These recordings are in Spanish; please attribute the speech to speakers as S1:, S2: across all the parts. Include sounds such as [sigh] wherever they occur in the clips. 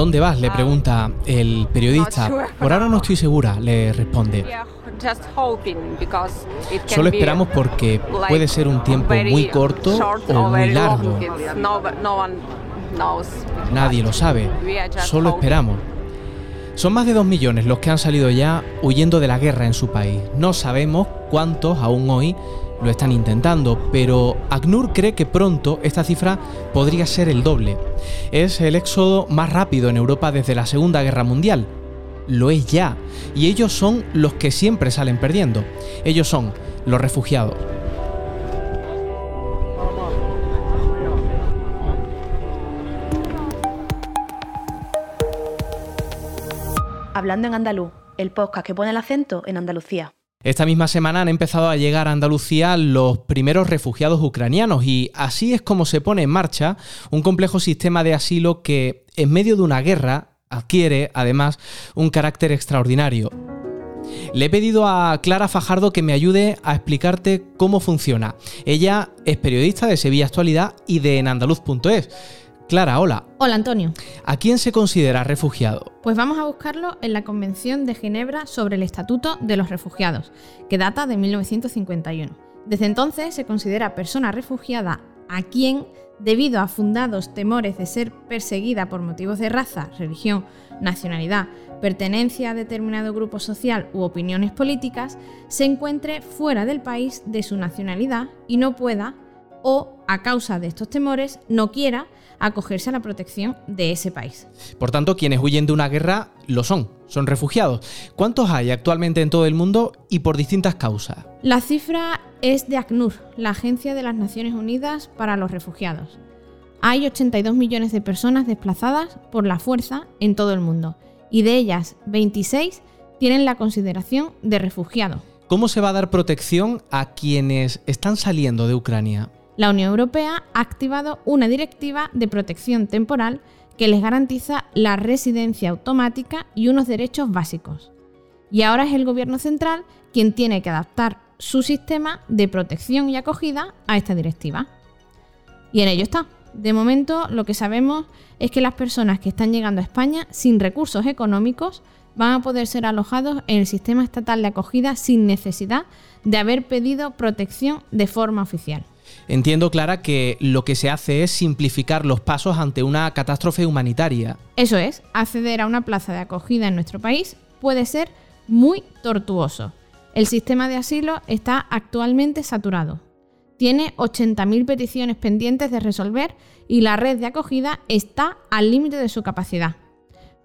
S1: ¿A dónde vas? le pregunta el periodista. Por ahora no estoy segura, le responde. Solo esperamos porque puede ser un tiempo muy corto o muy largo. Nadie lo sabe. Solo esperamos. Son más de dos millones los que han salido ya huyendo de la guerra en su país. No sabemos cuántos aún hoy lo están intentando, pero ACNUR cree que pronto esta cifra podría ser el doble. Es el éxodo más rápido en Europa desde la Segunda Guerra Mundial. Lo es ya, y ellos son los que siempre salen perdiendo. Ellos son los refugiados.
S2: Hablando en andaluz, el podcast que pone el acento en Andalucía.
S1: Esta misma semana han empezado a llegar a Andalucía los primeros refugiados ucranianos y así es como se pone en marcha un complejo sistema de asilo que en medio de una guerra adquiere además un carácter extraordinario. Le he pedido a Clara Fajardo que me ayude a explicarte cómo funciona. Ella es periodista de Sevilla Actualidad y de enandaluz.es. Clara, hola.
S3: Hola, Antonio.
S1: ¿A quién se considera refugiado?
S3: Pues vamos a buscarlo en la Convención de Ginebra sobre el Estatuto de los Refugiados, que data de 1951. Desde entonces se considera persona refugiada a quien, debido a fundados temores de ser perseguida por motivos de raza, religión, nacionalidad, pertenencia a determinado grupo social u opiniones políticas, se encuentre fuera del país de su nacionalidad y no pueda, o a causa de estos temores, no quiera acogerse a la protección de ese país.
S1: Por tanto, quienes huyen de una guerra lo son, son refugiados. ¿Cuántos hay actualmente en todo el mundo y por distintas causas?
S3: La cifra es de ACNUR, la Agencia de las Naciones Unidas para los Refugiados. Hay 82 millones de personas desplazadas por la fuerza en todo el mundo y de ellas 26 tienen la consideración de refugiados.
S1: ¿Cómo se va a dar protección a quienes están saliendo de Ucrania?
S3: La Unión Europea ha activado una directiva de protección temporal que les garantiza la residencia automática y unos derechos básicos. Y ahora es el Gobierno central quien tiene que adaptar su sistema de protección y acogida a esta directiva. Y en ello está. De momento lo que sabemos es que las personas que están llegando a España sin recursos económicos van a poder ser alojados en el sistema estatal de acogida sin necesidad de haber pedido protección de forma oficial.
S1: Entiendo, Clara, que lo que se hace es simplificar los pasos ante una catástrofe humanitaria.
S3: Eso es, acceder a una plaza de acogida en nuestro país puede ser muy tortuoso. El sistema de asilo está actualmente saturado. Tiene 80.000 peticiones pendientes de resolver y la red de acogida está al límite de su capacidad.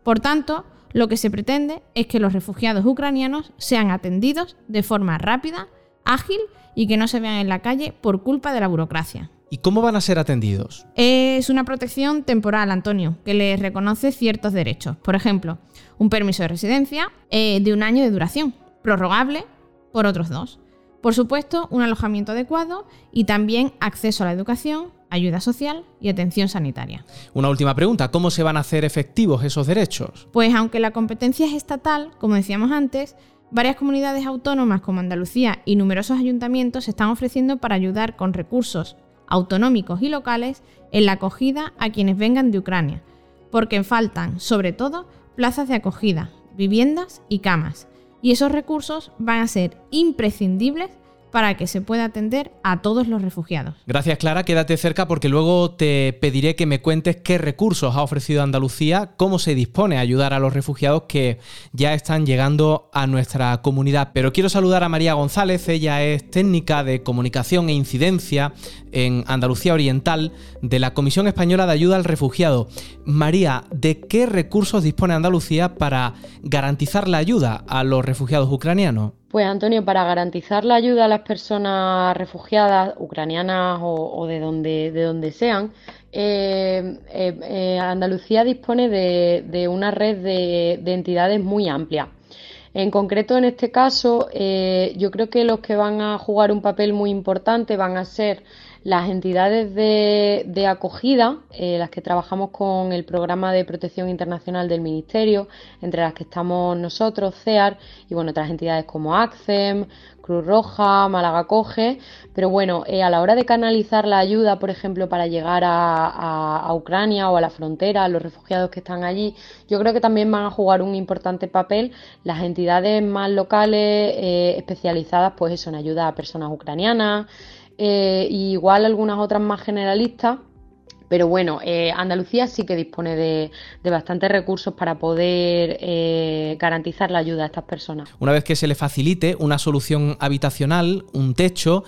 S3: Por tanto, lo que se pretende es que los refugiados ucranianos sean atendidos de forma rápida, ágil y que no se vean en la calle por culpa de la burocracia.
S1: ¿Y cómo van a ser atendidos?
S3: Es una protección temporal, Antonio, que les reconoce ciertos derechos. Por ejemplo, un permiso de residencia eh, de un año de duración, prorrogable por otros dos. Por supuesto, un alojamiento adecuado y también acceso a la educación, ayuda social y atención sanitaria.
S1: Una última pregunta, ¿cómo se van a hacer efectivos esos derechos?
S3: Pues aunque la competencia es estatal, como decíamos antes, Varias comunidades autónomas como Andalucía y numerosos ayuntamientos se están ofreciendo para ayudar con recursos autonómicos y locales en la acogida a quienes vengan de Ucrania, porque faltan, sobre todo, plazas de acogida, viviendas y camas, y esos recursos van a ser imprescindibles para que se pueda atender a todos los refugiados.
S1: Gracias Clara, quédate cerca porque luego te pediré que me cuentes qué recursos ha ofrecido Andalucía, cómo se dispone a ayudar a los refugiados que ya están llegando a nuestra comunidad. Pero quiero saludar a María González, ella es técnica de comunicación e incidencia en Andalucía Oriental de la Comisión Española de Ayuda al Refugiado. María, ¿de qué recursos dispone Andalucía para garantizar la ayuda a los refugiados ucranianos?
S4: Pues Antonio, para garantizar la ayuda a las personas refugiadas ucranianas o, de, donde, de donde sean, eh, eh, eh, Andalucía dispone de, una red de, entidades muy amplia. En concreto, en este caso, yo creo que los que van a jugar un papel muy importante van a ser Las entidades de, acogida, eh, las que trabajamos con el programa de protección internacional del Ministerio, entre las que estamos nosotros, CEAR, y bueno, otras entidades como ACCEM, Cruz Roja, Málaga Coge, pero bueno, eh, a la hora de canalizar la ayuda, por ejemplo, para llegar a, Ucrania o a la frontera, a los refugiados que están allí, yo creo que también van a jugar un importante papel las entidades más locales eh, especializadas, pues eso, en ayuda a personas ucranianas, eh, igual algunas otras más generalistas pero bueno, eh, Andalucía sí que dispone de, bastantes recursos para poder eh, garantizar la ayuda a estas personas.
S1: Una vez que se le facilite una solución habitacional, un techo,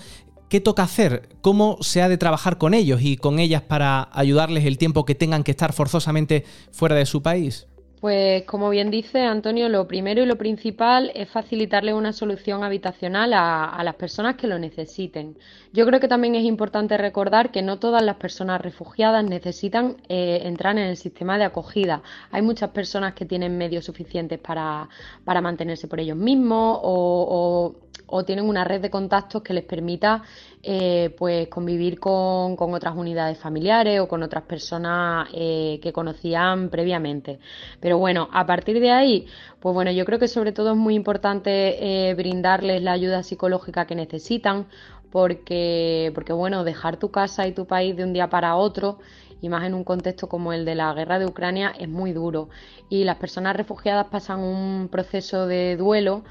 S1: ¿qué toca hacer? ¿Cómo se ha de trabajar con ellos y con ellas para ayudarles el tiempo que tengan que estar forzosamente fuera de su país?
S4: Pues como bien dice Antonio, lo primero y lo principal es facilitarle una solución habitacional a, las personas que lo necesiten. Yo creo que también es importante recordar que no todas las personas refugiadas necesitan eh, entrar en el sistema de acogida. Hay muchas personas que tienen medios suficientes para, para mantenerse por ellos mismos o o tienen una red de contactos que les permita eh, pues convivir con, otras unidades familiares o con otras personas eh, que conocían previamente. Pero bueno, a partir de ahí, pues bueno, yo creo que sobre todo es muy importante eh, brindarles la ayuda psicológica que necesitan, porque, porque bueno, dejar tu casa y tu país de un día para otro y más en un contexto como el de la guerra de Ucrania es muy duro y las personas refugiadas pasan un proceso de duelo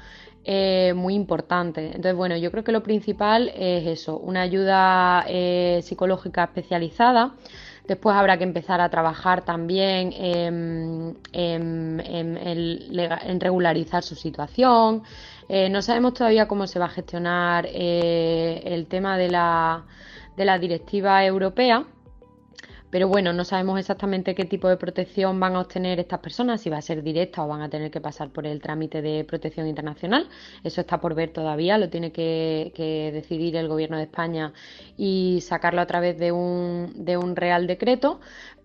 S4: eh, muy importante. Entonces, bueno, yo creo que lo principal es eso, una ayuda eh, psicológica especializada. Después habrá que empezar a trabajar también en, regularizar su situación. Eh, no sabemos todavía cómo se va a gestionar el tema de la, de la directiva europea pero bueno, no sabemos exactamente qué tipo de protección van a obtener estas personas, si va a ser directa o van a tener que pasar por el trámite de protección internacional. Eso está por ver todavía, lo tiene que, decidir el Gobierno de España y sacarlo a través de un, de un Real Decreto.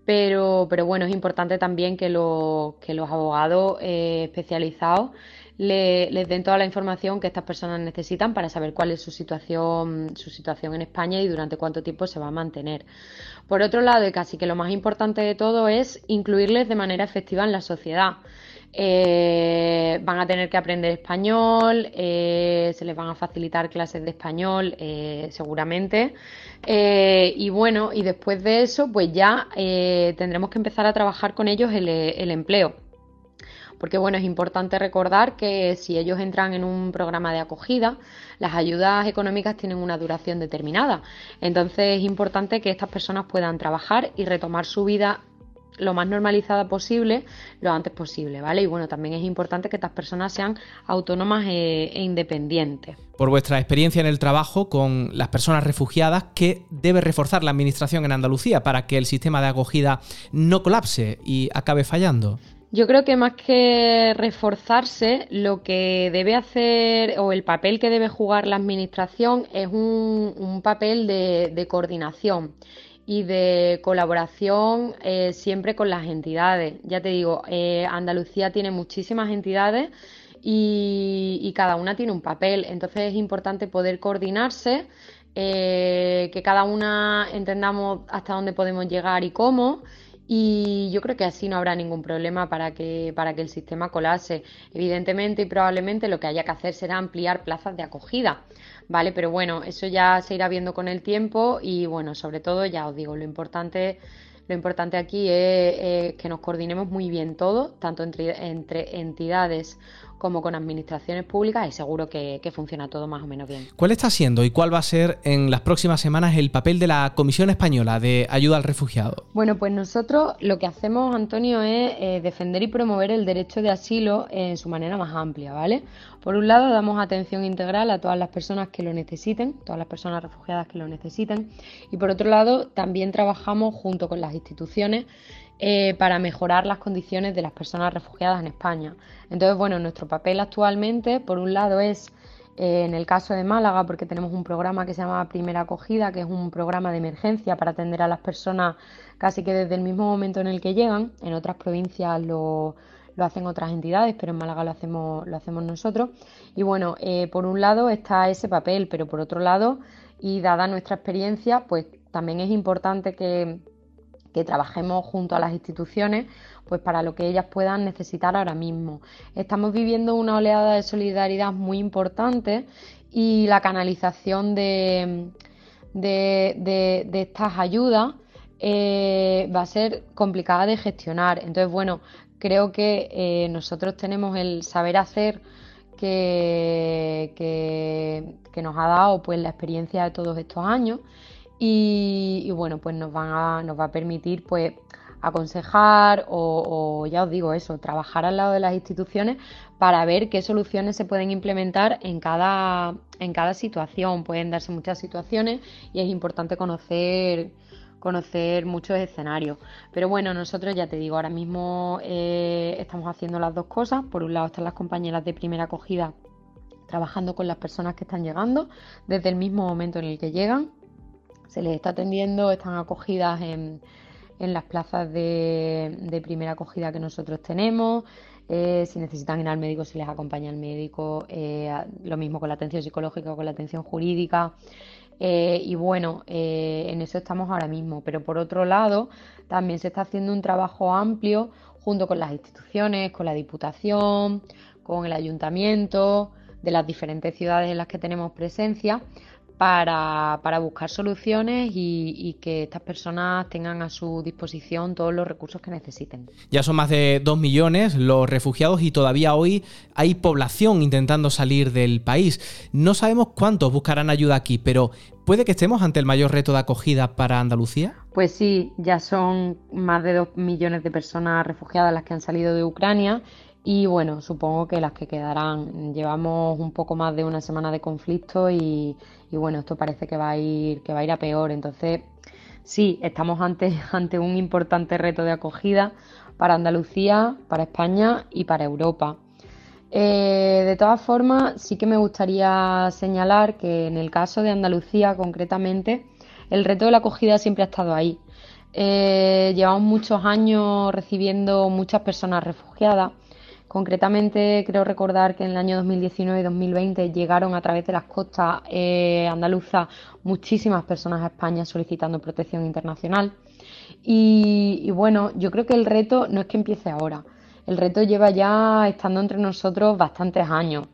S4: Pero, pero bueno, es importante también que, que los abogados eh, especializados les den toda la información que estas personas necesitan para saber cuál es su situación, su situación en España y durante cuánto tiempo se va a mantener. Por otro lado, y casi que lo más importante de todo es incluirles de manera efectiva en la sociedad. Eh, van a tener que aprender español, eh, se les van a facilitar clases de español eh, seguramente. y bueno, y después de eso, pues ya tendremos que empezar a trabajar con ellos el empleo porque bueno, es importante recordar que si ellos entran en un programa de acogida, las ayudas económicas tienen una duración determinada. Entonces es importante que estas personas puedan trabajar y retomar su vida lo más normalizada posible lo antes posible, ¿vale? Y bueno, también es importante que estas personas sean autónomas e, e, independientes.
S1: Por vuestra experiencia en el trabajo con las personas refugiadas, ¿qué debe reforzar la Administración en Andalucía para que el sistema de acogida no colapse y acabe fallando?
S4: Yo creo que más que reforzarse, lo que debe hacer o el papel que debe jugar la Administración es un, papel de, coordinación y de colaboración eh, siempre con las entidades. Ya te digo, eh, Andalucía tiene muchísimas entidades y, cada una tiene un papel, entonces es importante poder coordinarse. Eh, que cada una entendamos hasta dónde podemos llegar y cómo, y yo creo que así no habrá ningún problema para que, para que el sistema colase. Evidentemente y probablemente lo que haya que hacer será ampliar plazas de acogida, ¿vale? Pero bueno, eso ya se irá viendo con el tiempo y bueno, sobre todo ya os digo, lo importante lo importante aquí es, que nos coordinemos muy bien todos, tanto entre, entre entidades como con administraciones públicas y seguro que, funciona todo más o menos bien.
S1: ¿Cuál está siendo y cuál va a ser en las próximas semanas el papel de la Comisión Española de Ayuda al Refugiado?
S4: Bueno, pues nosotros lo que hacemos, Antonio, es eh, defender y promover el derecho de asilo en su manera más amplia, ¿vale? Por un lado, damos atención integral a todas las personas que lo necesiten, todas las personas refugiadas que lo necesiten, y por otro lado, también trabajamos junto con las instituciones eh, para mejorar las condiciones de las personas refugiadas en España. Entonces, bueno, nuestro papel actualmente, por un lado, es eh, en el caso de Málaga, porque tenemos un programa que se llama Primera Acogida, que es un programa de emergencia para atender a las personas casi que desde el mismo momento en el que llegan. En otras provincias lo, hacen otras entidades, pero en Málaga lo hacemos, lo hacemos nosotros. Y bueno, eh, por un lado está ese papel, pero por otro lado y dada nuestra experiencia, pues también es importante que, que trabajemos junto a las instituciones pues para lo que ellas puedan necesitar ahora mismo. Estamos viviendo una oleada de solidaridad muy importante y la canalización de, de, estas ayudas eh, va a ser complicada de gestionar. Entonces, bueno, creo que eh, nosotros tenemos el saber hacer que, que, nos ha dado pues la experiencia de todos estos años y, bueno, pues nos, van a, nos va a permitir pues aconsejar o, ya os digo eso, trabajar al lado de las instituciones para ver qué soluciones se pueden implementar en cada, en cada situación. Pueden darse muchas situaciones y es importante conocer conocer muchos escenarios. Pero bueno, nosotros ya te digo, ahora mismo eh, estamos haciendo las dos cosas. Por un lado están las compañeras de primera acogida trabajando con las personas que están llegando desde el mismo momento en el que llegan. Se les está atendiendo, están acogidas en, en las plazas de, primera acogida que nosotros tenemos. Eh, si necesitan ir al médico, se les acompaña al médico. Eh, lo mismo con la atención psicológica o con la atención jurídica. Eh, y bueno, en eso estamos ahora mismo. Pero por otro lado, también se está haciendo un trabajo amplio junto con las instituciones, con la Diputación, con el Ayuntamiento de las diferentes ciudades en las que tenemos presencia para, buscar soluciones y, que estas personas tengan a su disposición todos los recursos que necesiten.
S1: Ya son más de dos millones los refugiados y todavía hoy hay población intentando salir del país. No sabemos cuántos buscarán ayuda aquí, pero ¿puede que estemos ante el mayor reto de acogida para Andalucía?
S4: Pues sí, ya son más de dos millones de personas refugiadas las que han salido de Ucrania y bueno, supongo que las que quedarán. Llevamos un poco más de una semana de conflicto y, bueno, esto parece que va a ir, a peor. Entonces, sí, estamos ante, [laughs] ante un importante reto de acogida para Andalucía, para España y para Europa. Eh, de todas formas, sí que me gustaría señalar que en el caso de Andalucía concretamente, el reto de la acogida siempre ha estado ahí. Eh, llevamos muchos años recibiendo muchas personas refugiadas Concretamente, creo recordar que en el año 2019 y 2020 llegaron a través de las costas eh, andaluzas muchísimas personas a España solicitando protección internacional. Y, bueno, yo creo que el reto no es que empiece ahora. El reto lleva ya estando entre nosotros bastantes años.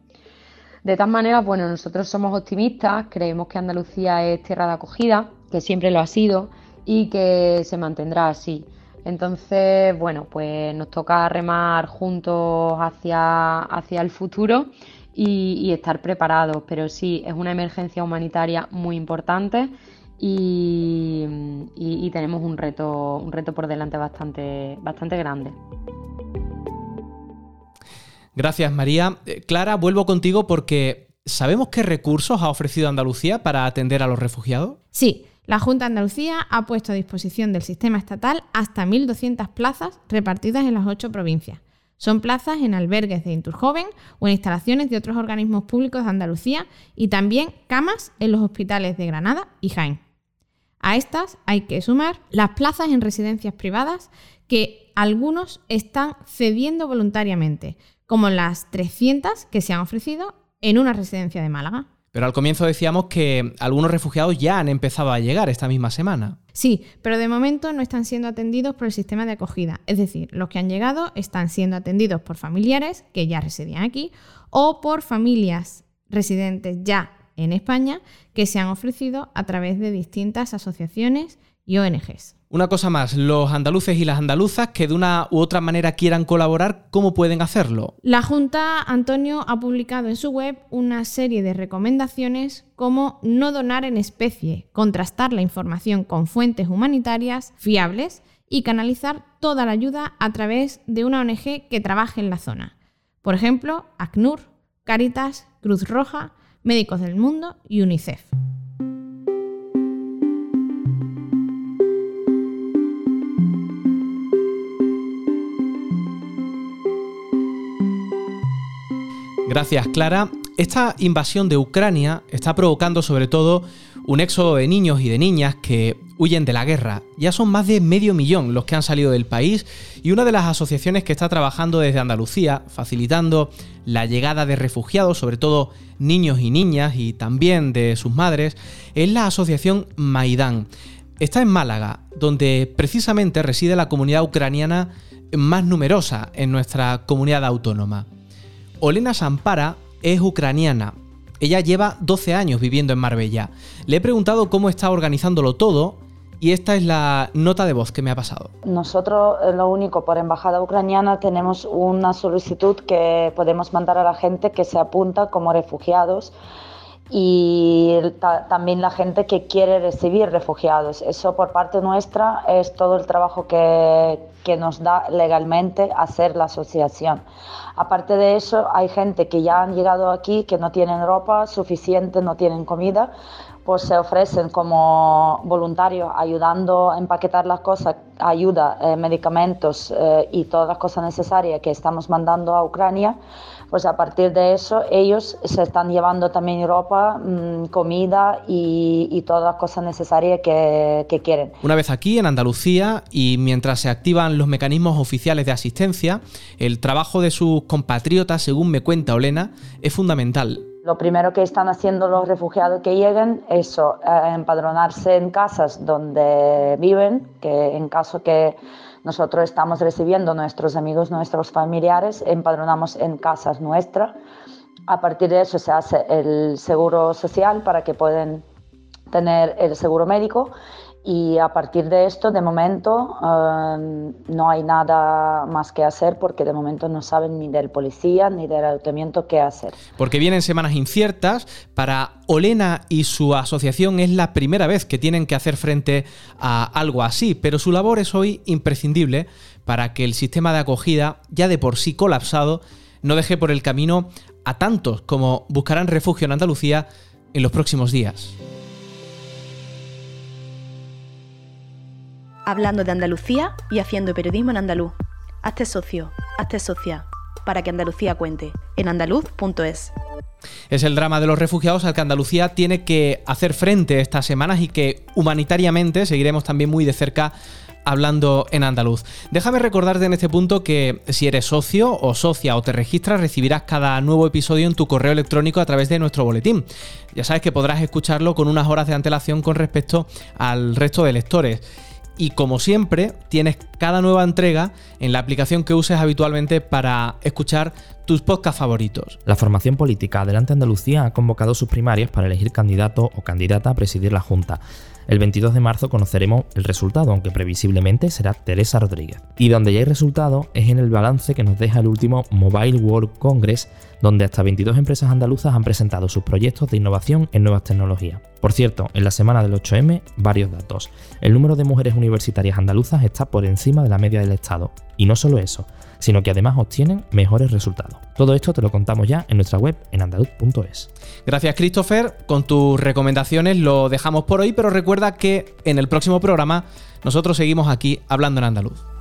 S4: De tal manera, bueno, nosotros somos optimistas, creemos que Andalucía es tierra de acogida, que siempre lo ha sido y que se mantendrá así. Entonces, bueno, pues nos toca remar juntos hacia, hacia el futuro y, estar preparados. Pero sí, es una emergencia humanitaria muy importante y, tenemos un reto, un reto por delante bastante, bastante grande.
S1: Gracias, María. Eh, Clara, vuelvo contigo porque ¿sabemos qué recursos ha ofrecido Andalucía para atender a los refugiados?
S3: Sí, la Junta de Andalucía ha puesto a disposición del sistema estatal hasta 1.200 plazas repartidas en las ocho provincias. Son plazas en albergues de Inturjoven o en instalaciones de otros organismos públicos de Andalucía y también camas en los hospitales de Granada y Jaén. A estas hay que sumar las plazas en residencias privadas que algunos están cediendo voluntariamente, como las 300 que se han ofrecido en una residencia de Málaga.
S1: Pero al comienzo decíamos que algunos refugiados ya han empezado a llegar esta misma semana.
S3: Sí, pero de momento no están siendo atendidos por el sistema de acogida. Es decir, los que han llegado están siendo atendidos por familiares que ya residían aquí o por familias residentes ya en España que se han ofrecido a través de distintas asociaciones y ONGs.
S1: Una cosa más, los andaluces y las andaluzas que de una u otra manera quieran colaborar, ¿cómo pueden hacerlo?
S3: La Junta, Antonio, ha publicado en su web una serie de recomendaciones como no donar en especie, contrastar la información con fuentes humanitarias fiables y canalizar toda la ayuda a través de una ONG que trabaje en la zona. Por ejemplo, ACNUR, Caritas, Cruz Roja, Médicos del Mundo y UNICEF.
S1: Gracias, Clara. Esta invasión de Ucrania está provocando sobre todo un éxodo de niños y de niñas que huyen de la guerra. Ya son más de medio millón los que han salido del país y una de las asociaciones que está trabajando desde Andalucía, facilitando la llegada de refugiados, sobre todo niños y niñas y también de sus madres, es la asociación Maidán. Está en Málaga, donde precisamente reside la comunidad ucraniana más numerosa en nuestra comunidad autónoma. Olena Sampara es ucraniana. Ella lleva 12 años viviendo en Marbella. Le he preguntado cómo está organizándolo todo y esta es la nota de voz que me ha pasado.
S5: Nosotros, eh, lo único, por embajada ucraniana tenemos una solicitud que podemos mandar a la gente que se apunta como refugiados y también la gente que quiere recibir refugiados. Eso por parte nuestra es todo el trabajo que, que nos da legalmente hacer la asociación. Aparte de eso, hay gente que ya han llegado aquí que no tienen ropa suficiente, no tienen comida, pues se ofrecen como voluntarios ayudando a empaquetar las cosas, ayuda, eh, medicamentos eh, y todas las cosas necesarias que estamos mandando a Ucrania pues a partir de eso ellos se están llevando también ropa, mm, comida y, todas las cosas necesarias que, que, quieren.
S1: Una vez aquí en Andalucía y mientras se activan los mecanismos oficiales de asistencia, el trabajo de sus compatriotas, según me cuenta Olena, es fundamental.
S5: Lo primero que están haciendo los refugiados que lleguen es eh, empadronarse en casas donde viven, que en caso que nosotros estamos recibiendo nuestros amigos, nuestros familiares, empadronamos en casas nuestras. A partir de eso se hace el seguro social para que puedan tener el seguro médico y a partir de esto, de momento, eh, no hay nada más que hacer porque de momento no saben ni del policía ni del ayuntamiento qué hacer.
S1: Porque vienen semanas inciertas. Para Olena y su asociación es la primera vez que tienen que hacer frente a algo así, pero su labor es hoy imprescindible para que el sistema de acogida, ya de por sí colapsado, no deje por el camino a tantos como buscarán refugio en Andalucía en los próximos días.
S2: Hablando de Andalucía y haciendo periodismo en andaluz. Hazte socio, hazte socia, para que Andalucía cuente, en andaluz.es.
S1: Es el drama de los refugiados al que Andalucía tiene que hacer frente estas semanas y que humanitariamente seguiremos también muy de cerca hablando en andaluz. Déjame recordarte en este punto que si eres socio o socia o te registras, recibirás cada nuevo episodio en tu correo electrónico a través de nuestro boletín. Ya sabes que podrás escucharlo con unas horas de antelación con respecto al resto de lectores y como siempre tienes cada nueva entrega en la aplicación que uses habitualmente para escuchar tus podcasts favoritos.
S6: La formación política Adelante Andalucía ha convocado sus primarias para elegir candidato o candidata a presidir la Junta. El 22 de marzo conoceremos el resultado, aunque previsiblemente será Teresa Rodríguez. Y donde ya hay resultado es en el balance que nos deja el último Mobile World Congress, donde hasta 22 empresas andaluzas han presentado sus proyectos de innovación en nuevas tecnologías. Por cierto, en la semana del 8M, varios datos. El número de mujeres universitarias andaluzas está por encima de la media del Estado. Y no solo eso, sino que además obtienen mejores resultados. Todo esto te lo contamos ya en nuestra web en andaluz.es.
S1: Gracias Christopher, con tus recomendaciones lo dejamos por hoy, pero recuerda que en el próximo programa nosotros seguimos aquí hablando en andaluz.